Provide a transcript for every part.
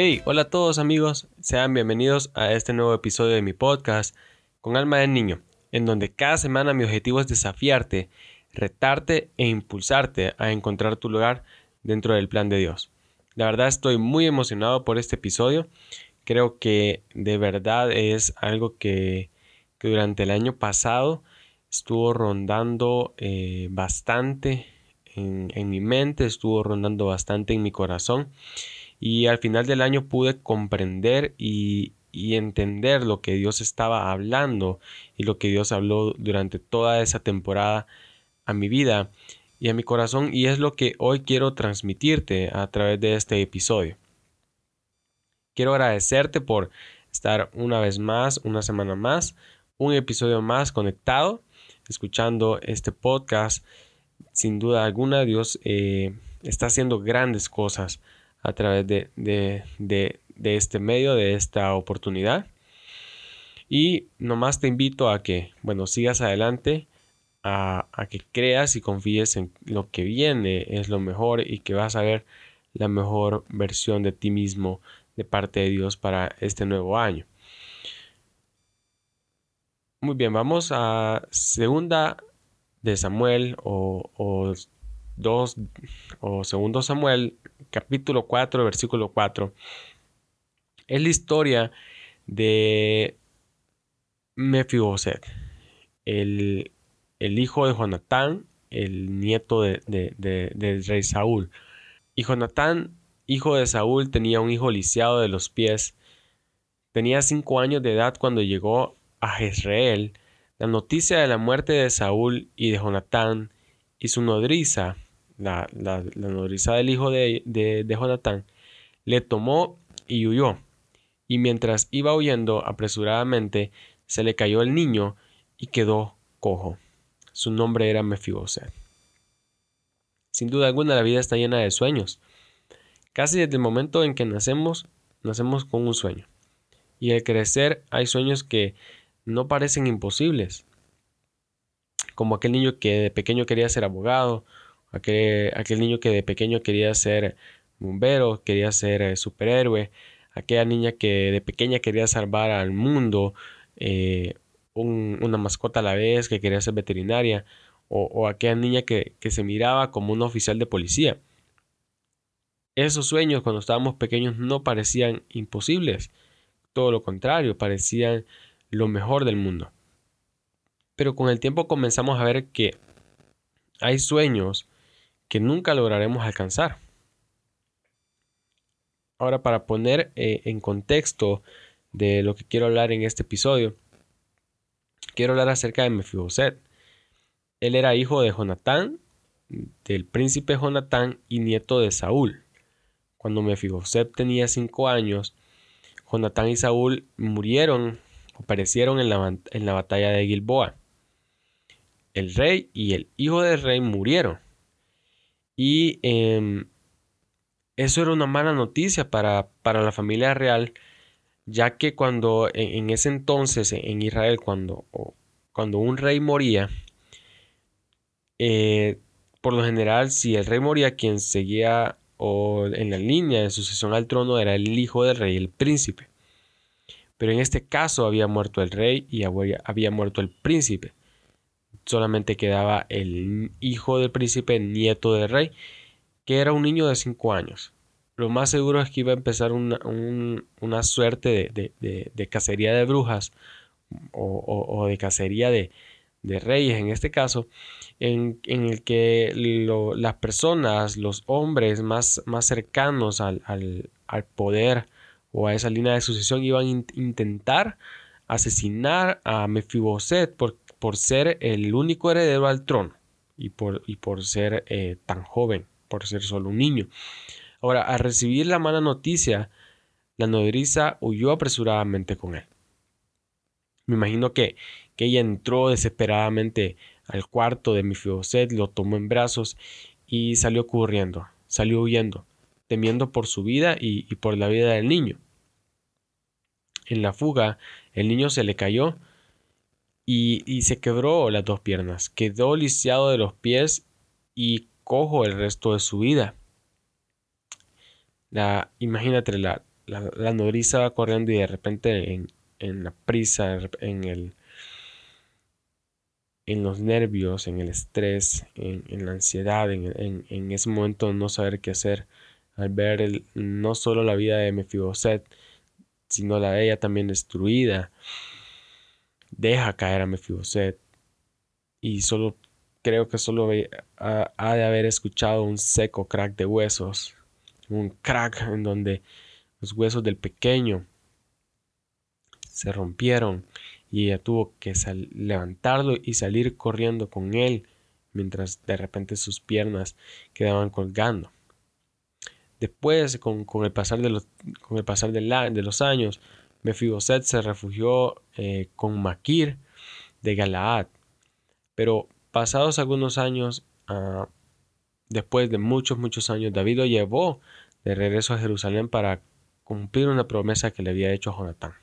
Hey, hola a todos amigos, sean bienvenidos a este nuevo episodio de mi podcast con alma de niño, en donde cada semana mi objetivo es desafiarte, retarte e impulsarte a encontrar tu lugar dentro del plan de Dios. La verdad estoy muy emocionado por este episodio, creo que de verdad es algo que, durante el año pasado estuvo rondando eh, bastante en, en mi mente, estuvo rondando bastante en mi corazón y al final del año pude comprender y, entender lo que Dios estaba hablando y lo que Dios habló durante toda esa temporada a mi vida y a mi corazón y es lo que hoy quiero transmitirte a través de este episodio. Quiero agradecerte por estar una vez más, una semana más, un episodio más conectado, escuchando este podcast. Sin duda alguna, Dios eh, está haciendo grandes cosas a través de, este medio, de esta oportunidad. Y nomás te invito a que, bueno, sigas adelante, a, que creas y confíes en lo que viene es lo mejor y que vas a ver la mejor versión de ti mismo de parte de Dios para este nuevo año. Muy bien, vamos a segunda de Samuel o 2 o segundo Samuel capítulo 4 versículo 4 es la historia de Mefiboset, el, el hijo de Jonatán, el nieto de, del rey Saúl. Y Jonatán, hijo de Saúl, tenía un hijo lisiado de los pies. Tenía cinco años de edad cuando llegó a Jezreel la noticia de la muerte de Saúl y de Jonatán y su nodriza la, nodriza del hijo de, de, Jonatán, le tomó y huyó. Y mientras iba huyendo apresuradamente, se le cayó el niño y quedó cojo. Su nombre era Mefiboset. Sin duda alguna la vida está llena de sueños. Casi desde el momento en que nacemos, nacemos con un sueño. Y al crecer hay sueños que no parecen imposibles. Como aquel niño que de pequeño quería ser abogado aquel, aquel niño que de pequeño quería ser bombero, quería ser eh, superhéroe, aquella niña que de pequeña quería salvar al mundo, eh, una mascota a la vez, que quería ser veterinaria, o, aquella niña que, que, se miraba como un oficial de policía. Esos sueños cuando estábamos pequeños no parecían imposibles, todo lo contrario, parecían lo mejor del mundo. Pero con el tiempo comenzamos a ver que hay sueños que nunca lograremos alcanzar. Ahora, para poner eh, en contexto de lo que quiero hablar en este episodio, quiero hablar acerca de Mefiboset. Él era hijo de Jonatán, del príncipe Jonatán y nieto de Saúl. Cuando Mefiboset tenía cinco años, Jonatán y Saúl murieron o perecieron en la, en la batalla de Gilboa. El rey y el hijo del rey murieron. Y em, eso era una mala noticia para, la familia real, ya que cuando en, ese entonces en Israel, cuando, cuando un rey moría, eh, por lo general, si el rey moría, quien seguía en la línea de sucesión al trono era el hijo del rey, el príncipe. Pero en este caso había muerto el rey y había muerto el príncipe solamente quedaba el hijo del príncipe, nieto del rey, que era un niño de 5 años. Lo más seguro es que iba a empezar una, suerte de, cacería de brujas o, de cacería de, reyes en este caso, en, el que las personas, los hombres más, más cercanos al, poder o a esa línea de sucesión iban a intentar asesinar a Mefiboset por ser el único heredero al trono y por, y por ser eh, tan joven, por ser solo un niño. Ahora, al recibir la mala noticia, la nodriza huyó apresuradamente con él. Me imagino que, que ella entró desesperadamente al cuarto de Mefiboset, lo tomó en brazos y salió corriendo, salió huyendo, temiendo por su vida y, y por la vida del niño. En la fuga, el niño se le cayó y, se quebró las dos piernas, quedó lisiado de los pies y cojo el resto de su vida. La, imagínate la la, nodriza va corriendo y de repente en, la prisa, en el en los nervios, en el estrés, en, la ansiedad, en, ese momento no saber qué hacer, al ver no solo la vida de Mefiboset, sino la de ella también destruida, deja caer a Mefiboset y solo creo que solo ha, de haber escuchado un seco crack de huesos, un crack en donde los huesos del pequeño se rompieron y ella tuvo que levantarlo y salir corriendo con él mientras de repente sus piernas quedaban colgando. Después, con, el pasar, de los, con el pasar de los años, Mefiboset se refugió eh, con Maquir de Galaad. Pero pasados algunos años, ah, después de muchos, muchos años, David lo llevó de regreso a Jerusalén para cumplir una promesa que le había hecho a Jonatán.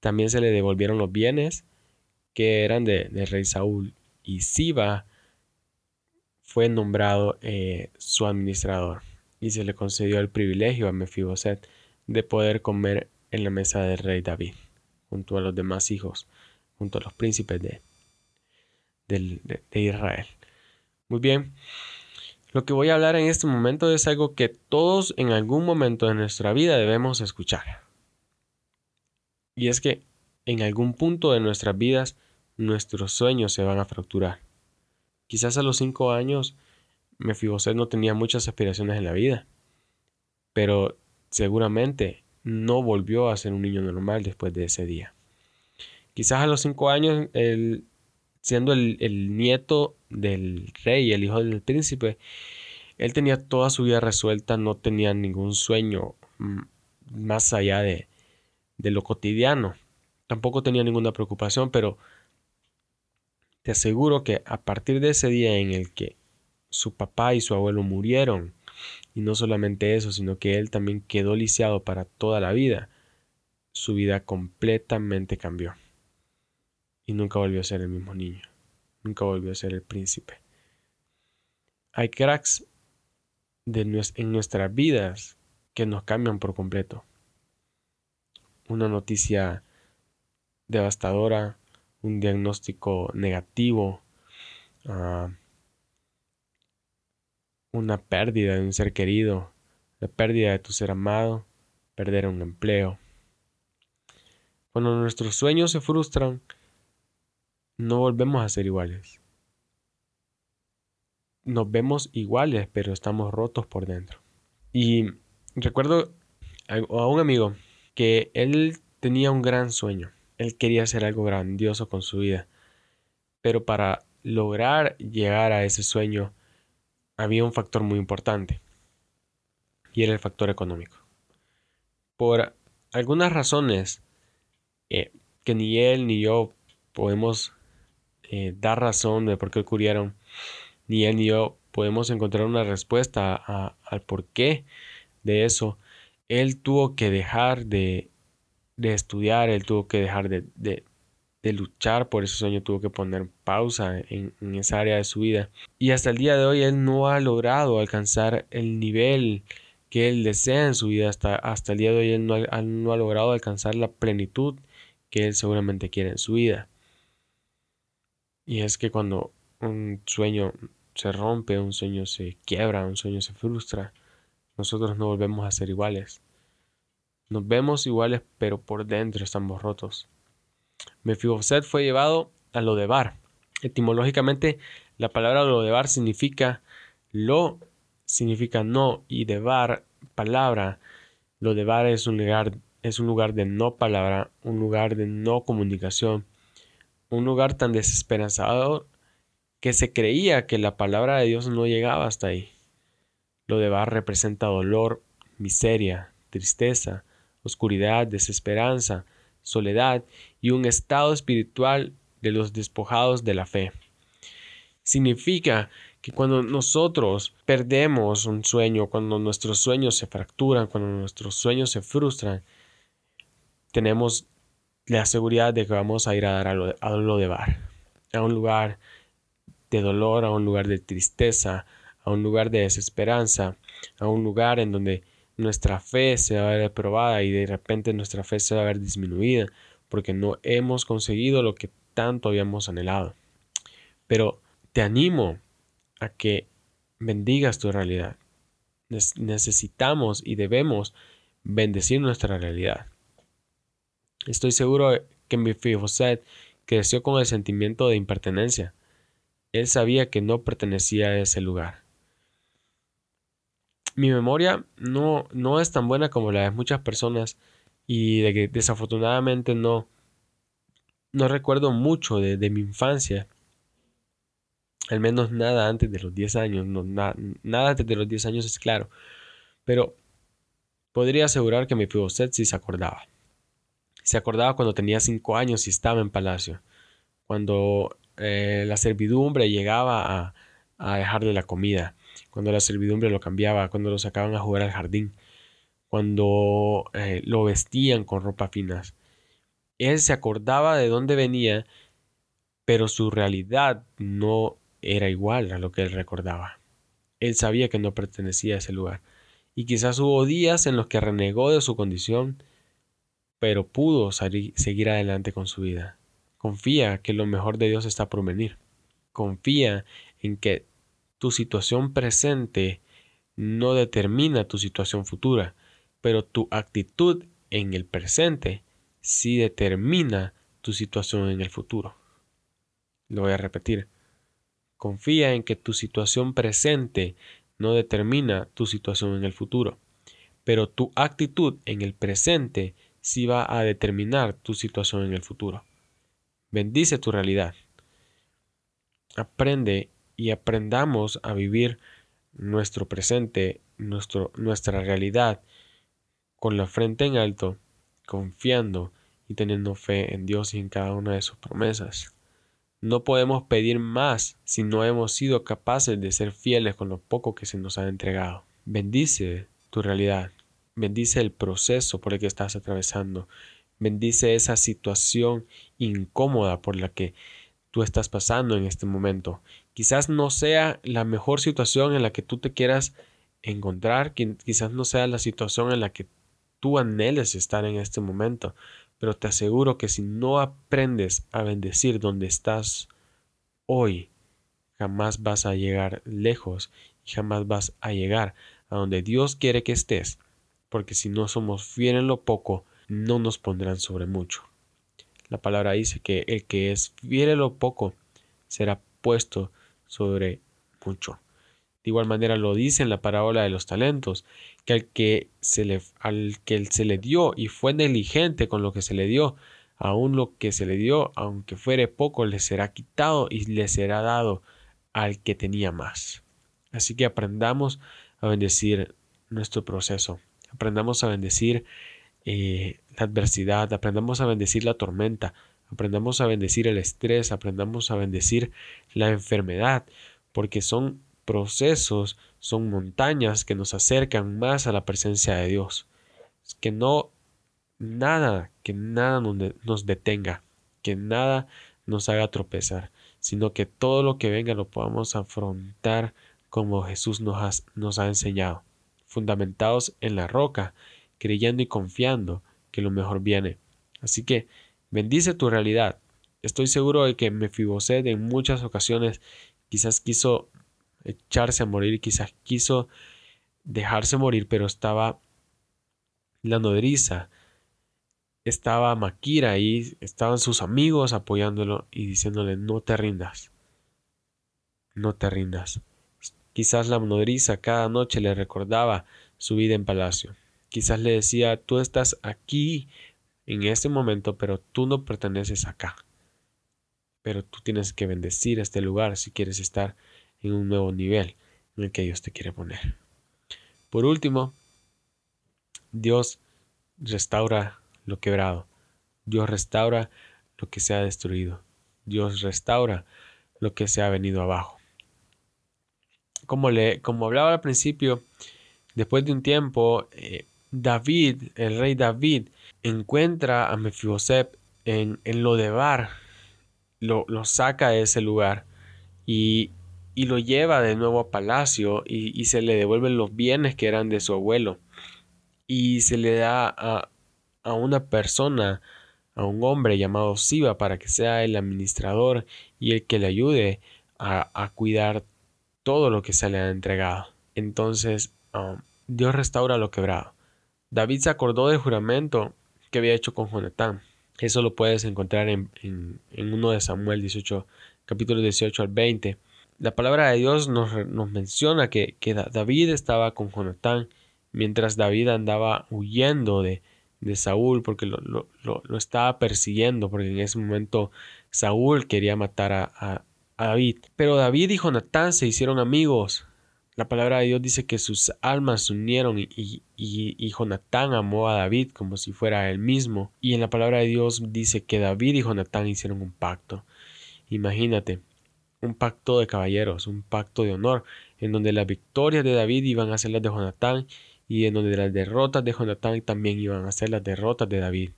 También se le devolvieron los bienes que eran de, rey Saúl y Siba fue nombrado eh, su administrador y se le concedió el privilegio a Mefiboset de poder comer en la mesa del rey David junto a los demás hijos, junto a los príncipes de, de Israel. Muy bien, lo que voy a hablar en este momento es algo que todos en algún momento de nuestra vida debemos escuchar. Y es que en algún punto de nuestras vidas nuestros sueños se van a fracturar. Quizás a los cinco años Mefiboset no tenía muchas aspiraciones en la vida, pero seguramente no volvió a ser un niño normal después de ese día. Quizás a los cinco años él siendo el, nieto del rey, el hijo del príncipe, él tenía toda su vida resuelta, no tenía ningún sueño mm, más allá de, de lo cotidiano. Tampoco tenía ninguna preocupación, pero te aseguro que a partir de ese día en el que su papá y su abuelo murieron, y no solamente eso, sino que él también quedó lisiado para toda la vida, su vida completamente cambió y nunca volvió a ser el mismo niño, nunca volvió a ser el príncipe. Hay cracks en nuestras vidas que nos cambian por completo. Una noticia devastadora, un diagnóstico negativo, ah, una pérdida de un ser querido, la pérdida de tu ser amado, perder un empleo. Cuando nuestros sueños se frustran, no volvemos a ser iguales. Nos vemos iguales, pero estamos rotos por dentro. Y recuerdo a un amigo que él tenía un gran sueño. Él quería hacer algo grandioso con su vida. Pero para lograr llegar a ese sueño había un factor muy importante. Y era el factor económico. Por algunas razones eh, que ni él ni yo podemos eh, dar razón de por qué ocurrieron, ni él ni yo podemos encontrar una respuesta al porqué de eso. Él tuvo que dejar de, estudiar, él tuvo que dejar de, luchar por ese sueño, tuvo que poner pausa en, esa área de su vida. Y hasta el día de hoy él no ha logrado alcanzar el nivel que él desea en su vida. Hasta, hasta el día de hoy él no ha logrado alcanzar la plenitud que él seguramente quiere en su vida. Y es que cuando un sueño se rompe, un sueño se quiebra, un sueño se frustra, nosotros no volvemos a ser iguales. Nos vemos iguales, pero por dentro estamos rotos. Mefiboset fue llevado a lo de bar. Etimológicamente, la palabra lo de bar significa lo, significa no, y de bar, palabra. Lo de bar es un lugar, es un lugar de no palabra, un lugar de no comunicación un lugar tan desesperanzado que se creía que la palabra de Dios no llegaba hasta ahí. Lo de Bar representa dolor, miseria, tristeza, oscuridad, desesperanza, soledad y un estado espiritual de los despojados de la fe. Significa que cuando nosotros perdemos un sueño, cuando nuestros sueños se fracturan, cuando nuestros sueños se frustran, tenemos la seguridad de que vamos a ir a dar a lo, de bar, a un lugar de dolor, a un lugar de tristeza, a un lugar de desesperanza, a un lugar en donde nuestra fe se va a ver probada y de repente nuestra fe se va a ver disminuida porque no hemos conseguido lo que tanto habíamos anhelado. Pero te animo a que bendigas tu realidad. Necesitamos y debemos bendecir nuestra realidad. Estoy seguro que mi José creció con el sentimiento de impertenencia. Él sabía que no pertenecía a ese lugar. Mi memoria no, no es tan buena como la de muchas personas y de que desafortunadamente no, no recuerdo mucho de, mi infancia. Al menos nada antes de los 10 años. No, nada antes de los 10 años es claro. Pero podría asegurar que mi Fiboset sí se acordaba. Se acordaba cuando tenía 5 años y estaba en palacio. Cuando eh, la servidumbre llegaba a, a dejarle la comida. Cuando la servidumbre lo cambiaba. Cuando lo sacaban a jugar al jardín. Cuando eh, lo vestían con ropa finas. Él se acordaba de dónde venía, pero su realidad no era igual a lo que él recordaba. Él sabía que no pertenecía a ese lugar, y quizás hubo días en los que renegó de su condición, pero pudo seguir adelante con su vida. Confía que lo mejor de Dios está por venir. Confía en que tu situación presente no determina tu situación futura, pero tu actitud en el presente si determina tu situación en el futuro. Lo voy a repetir. Confía en que tu situación presente no determina tu situación en el futuro, pero tu actitud en el presente sí va a determinar tu situación en el futuro. Bendice tu realidad. Aprende y aprendamos a vivir nuestro presente, nuestro, nuestra realidad, con la frente en alto, confiando y teniendo fe en Dios y en cada una de sus promesas. No podemos pedir más si no hemos sido capaces de ser fieles con lo poco que se nos ha entregado. Bendice tu realidad, bendice el proceso por el que estás atravesando, bendice esa situación incómoda por la que tú estás pasando en este momento. Quizás no sea la mejor situación en la que tú te quieras encontrar, quizás no sea la situación en la que tú anheles estar en este momento, pero te aseguro que si no aprendes a bendecir donde estás hoy, jamás vas a llegar lejos y jamás vas a llegar a donde Dios quiere que estés, porque si no somos fieles en lo poco, no nos pondrán sobre mucho. La palabra dice que el que es fiel en lo poco será puesto sobre mucho. De igual manera lo dice en la parábola de los talentos, que al que se le, al que se le dio y fue negligente con lo que se le dio, aún lo que se le dio, aunque fuere poco, le será quitado y le será dado al que tenía más. Así que aprendamos a bendecir nuestro proceso, aprendamos a bendecir eh, la adversidad, aprendamos a bendecir la tormenta, aprendamos a bendecir el estrés, aprendamos a bendecir la enfermedad, porque son procesos son montañas que nos acercan más a la presencia de Dios. Que no nada, que nada nos detenga, que nada nos haga tropezar, sino que todo lo que venga lo podamos afrontar como Jesús nos nos ha enseñado, fundamentados en la roca, creyendo y confiando que lo mejor viene. Así que bendice tu realidad. Estoy seguro de que Mefiboset en muchas ocasiones quizás quiso echarse a morir, quizás quiso dejarse morir, pero estaba la nodriza, estaba Maquira ahí, estaban sus amigos apoyándolo y diciéndole no te rindas, no te rindas. Quizás la nodriza cada noche le recordaba su vida en palacio. Quizás le decía, tú estás aquí en este momento, pero tú no perteneces acá. Pero tú tienes que bendecir este lugar si quieres estar en un nuevo nivel en el que Dios te quiere poner. Por último, Dios restaura lo quebrado. Dios restaura lo que se ha destruido. Dios restaura lo que se ha venido abajo. Como, le, como hablaba al principio, después de un tiempo, eh, David, el rey David, encuentra a Mefiboset en, en Lodebar, lo, lo saca de ese lugar y y lo lleva de nuevo a palacio y, se le devuelven los bienes que eran de su abuelo. y se le da a, a una persona, a un hombre llamado Siba para que sea el administrador y el que le ayude a, a cuidar todo lo que se le ha entregado. Entonces um, Dios restaura lo quebrado. David se acordó del juramento que había hecho con Jonatán. Eso lo puedes encontrar en, en, en uno de Samuel 18, capítulo 18 al 20. La palabra de Dios nos, nos menciona que, que, David estaba con Jonatán mientras David andaba huyendo de, de Saúl porque lo, lo, lo, estaba persiguiendo porque en ese momento Saúl quería matar a, a, a David. Pero David y Jonatán se hicieron amigos. La palabra de Dios dice que sus almas se unieron y, y, y, Jonatán amó a David como si fuera él mismo. Y en la palabra de Dios dice que David y Jonatán hicieron un pacto. Imagínate, un pacto de caballeros, un pacto de honor, en donde las victorias de David iban a ser las de Jonatán y en donde las derrotas de Jonatán también iban a ser las derrotas de David.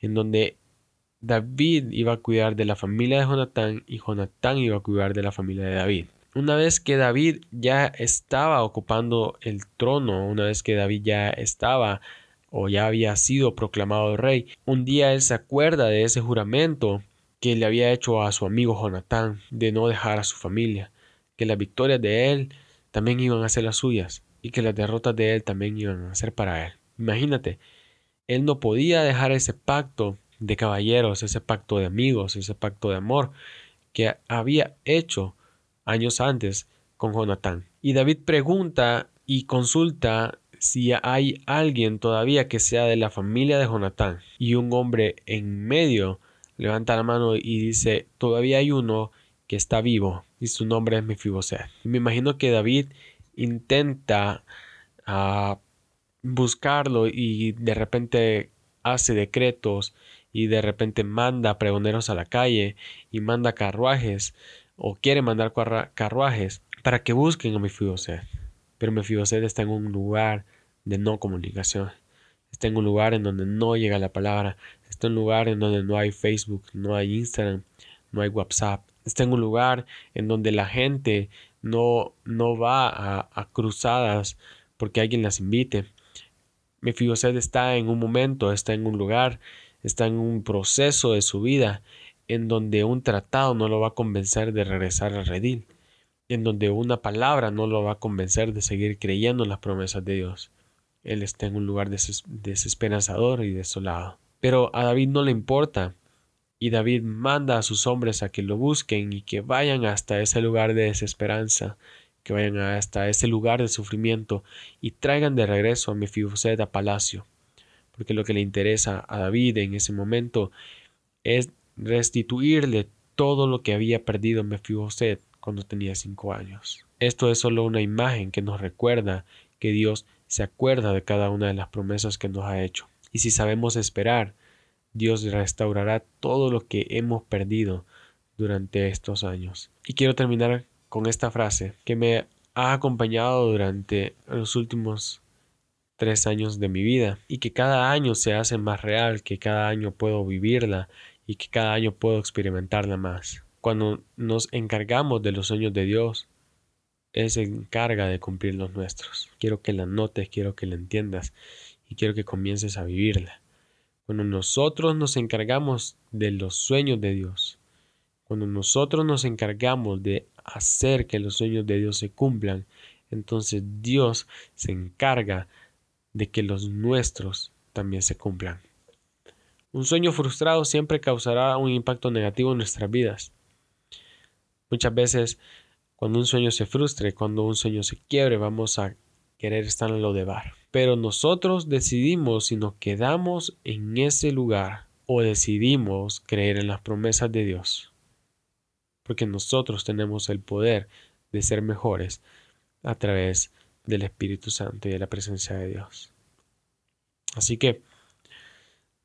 En donde David iba a cuidar de la familia de Jonatán y Jonatán iba a cuidar de la familia de David. Una vez que David ya estaba ocupando el trono, una vez que David ya estaba o ya había sido proclamado rey, un día él se acuerda de ese juramento que le había hecho a su amigo Jonatán de no dejar a su familia, que las victorias de él también iban a ser las suyas y que las derrotas de él también iban a ser para él. Imagínate, él no podía dejar ese pacto de caballeros, ese pacto de amigos, ese pacto de amor que había hecho años antes con Jonatán. Y David pregunta y consulta si hay alguien todavía que sea de la familia de Jonatán. Y un hombre en medio levanta la mano y dice, todavía hay uno que está vivo y su nombre es Mefiboset. Me imagino que David intenta uh, buscarlo y de repente hace decretos y de repente manda pregoneros a la calle y manda carruajes o quiere mandar carruajes para que busquen a Mefiboset. Pero Mefiboset está en un lugar de no comunicación. Está en un lugar en donde no llega la palabra. Está en un lugar en donde no hay Facebook, no hay Instagram, no hay WhatsApp. Está en un lugar en donde la gente no, no va a, a cruzadas porque alguien las invite. Mefiboset está en un momento, está en un lugar, está en un proceso de su vida en donde un tratado no lo va a convencer de regresar al redil, en donde una palabra no lo va a convencer de seguir creyendo en las promesas de Dios. Él está en un lugar desesperanzador y desolado. Pero a David no le importa, y David manda a sus hombres a que lo busquen y que vayan hasta ese lugar de desesperanza, que vayan hasta ese lugar de sufrimiento y traigan de regreso a Mefiboset a palacio, porque lo que le interesa a David en ese momento es restituirle todo lo que había perdido Mefiboset cuando tenía cinco años. Esto es solo una imagen que nos recuerda que Dios se acuerda de cada una de las promesas que nos ha hecho. Y si sabemos esperar, Dios restaurará todo lo que hemos perdido durante estos años. Y quiero terminar con esta frase que me ha acompañado durante los últimos tres años de mi vida y que cada año se hace más real, que cada año puedo vivirla y que cada año puedo experimentarla más. Cuando nos encargamos de los sueños de Dios, Él se encarga de cumplir los nuestros. Quiero que la notes, quiero que la entiendas y quiero que comiences a vivirla. Cuando nosotros nos encargamos de los sueños de Dios, cuando nosotros nos encargamos de hacer que los sueños de Dios se cumplan, entonces Dios se encarga de que los nuestros también se cumplan. Un sueño frustrado siempre causará un impacto negativo en nuestras vidas. Muchas veces, cuando un sueño se frustre, cuando un sueño se quiebre, vamos a querer estar en lo de bar. Pero nosotros decidimos si nos quedamos en ese lugar o decidimos creer en las promesas de Dios. Porque nosotros tenemos el poder de ser mejores a través del Espíritu Santo y de la presencia de Dios. Así que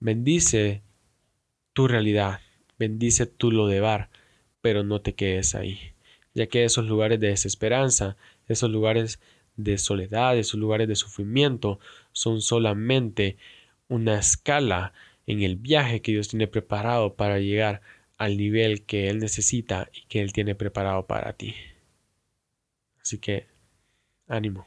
Bendice tu realidad, bendice tu lo de bar, pero no te quedes ahí, ya que esos lugares de desesperanza, esos lugares de soledad, esos lugares de sufrimiento, son solamente una escala en el viaje que Dios tiene preparado para llegar al nivel que Él necesita y que Él tiene preparado para ti. Así que, ánimo.